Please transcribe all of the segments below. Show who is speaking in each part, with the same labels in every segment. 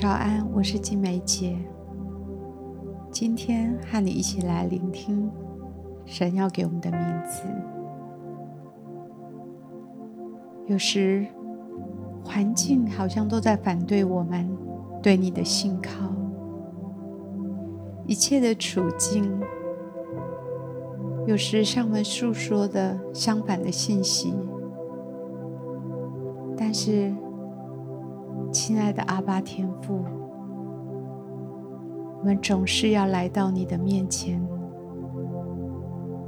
Speaker 1: 早安，我是金梅姐。今天和你一起来聆听神要给我们的名字。有时环境好像都在反对我们对你的信靠，一切的处境有时向我们诉说的相反的信息，但是。亲爱的阿爸天父，我们总是要来到你的面前，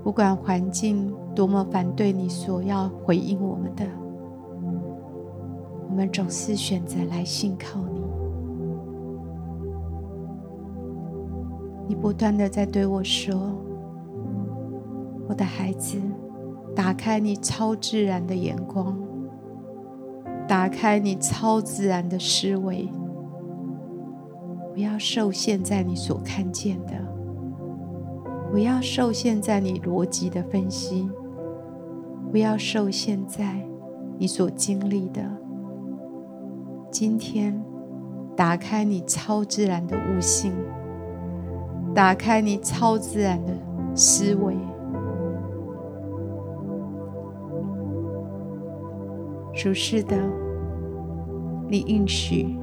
Speaker 1: 不管环境多么反对你所要回应我们的，我们总是选择来信靠你。你不断的在对我说：“我的孩子，打开你超自然的眼光。”打开你超自然的思维，不要受限在你所看见的，不要受限在你逻辑的分析，不要受限在你所经历的。今天，打开你超自然的悟性，打开你超自然的思维。主是的，你应许，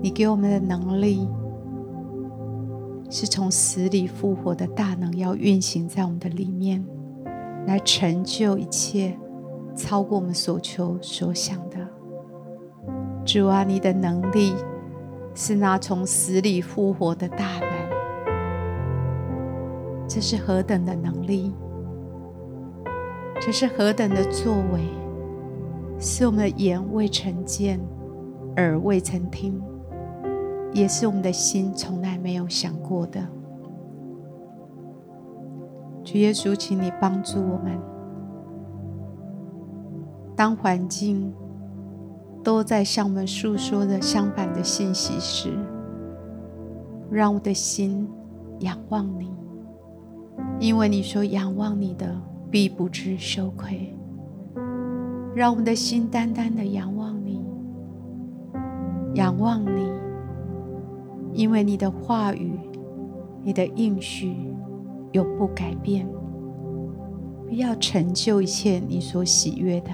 Speaker 1: 你给我们的能力，是从死里复活的大能，要运行在我们的里面，来成就一切，超过我们所求所想的。主啊，你的能力是那从死里复活的大能，这是何等的能力！这是何等的作为！是我们的眼未曾见，耳未曾听，也是我们的心从来没有想过的。主耶稣，请你帮助我们，当环境都在向我们诉说着相反的信息时，让我的心仰望你，因为你说仰望你的必不致羞愧。让我们的心单单的仰望你，仰望你，因为你的话语、你的应许永不改变，必要成就一切你所喜悦的。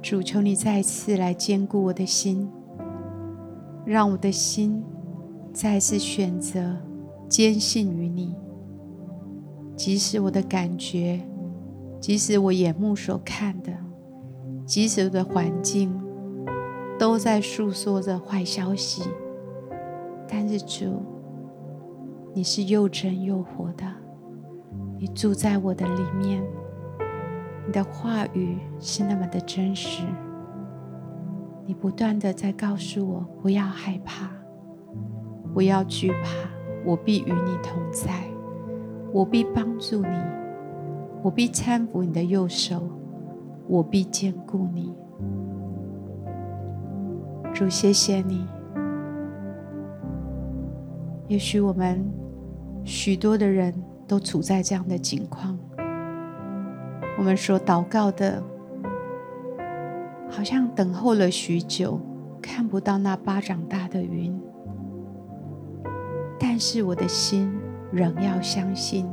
Speaker 1: 主，求你再次来坚固我的心，让我的心再次选择坚信于你，即使我的感觉。即使我眼目所看的，即使的环境都在诉说着坏消息，但是主，你是又真又活的，你住在我的里面，你的话语是那么的真实，你不断的在告诉我不要害怕，不要惧怕，我必与你同在，我必帮助你。我必搀扶你的右手，我必坚固你。主，谢谢你。也许我们许多的人都处在这样的境况，我们所祷告的，好像等候了许久，看不到那巴掌大的云，但是我的心仍要相信，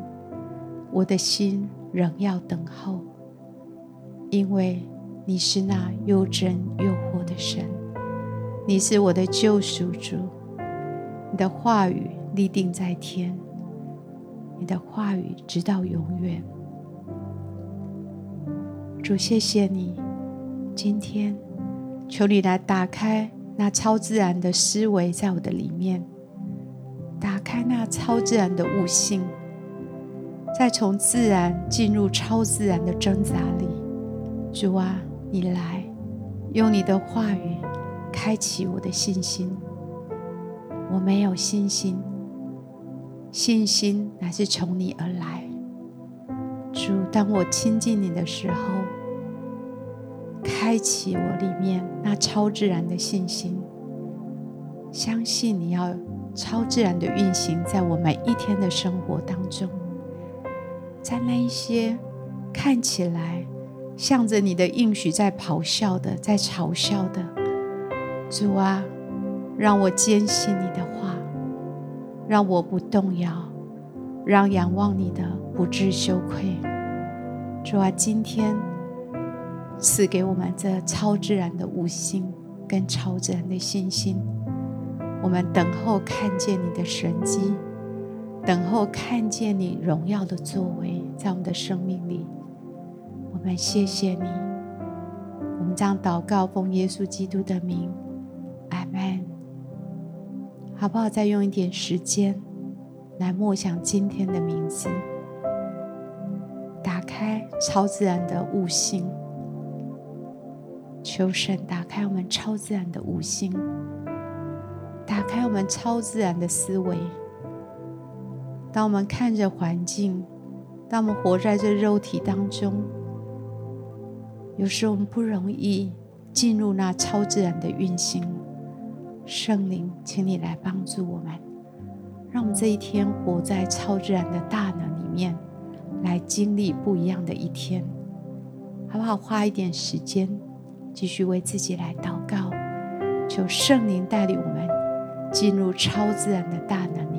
Speaker 1: 我的心。仍要等候，因为你是那又真又活的神，你是我的救赎主，你的话语立定在天，你的话语直到永远。主，谢谢你，今天求你来打开那超自然的思维在我的里面，打开那超自然的悟性。再从自然进入超自然的挣扎里，主啊，你来，用你的话语开启我的信心。我没有信心，信心乃是从你而来。主，当我亲近你的时候，开启我里面那超自然的信心，相信你要超自然的运行在我每一天的生活当中。在那一些看起来向着你的应许在咆哮的，在嘲笑的。主啊，让我坚信你的话，让我不动摇，让仰望你的不致羞愧。主啊，今天赐给我们这超自然的悟性跟超自然的信心，我们等候看见你的神迹。等候看见你荣耀的作为，在我们的生命里，我们谢谢你。我们将祷告奉耶稣基督的名，阿门。好不好？再用一点时间来默想今天的名字，打开超自然的悟性，求神打开我们超自然的悟性，打开我们超自然的思维。当我们看着环境，当我们活在这肉体当中，有时我们不容易进入那超自然的运行。圣灵，请你来帮助我们，让我们这一天活在超自然的大能里面，来经历不一样的一天，好不好？花一点时间，继续为自己来祷告，求圣灵带领我们进入超自然的大能。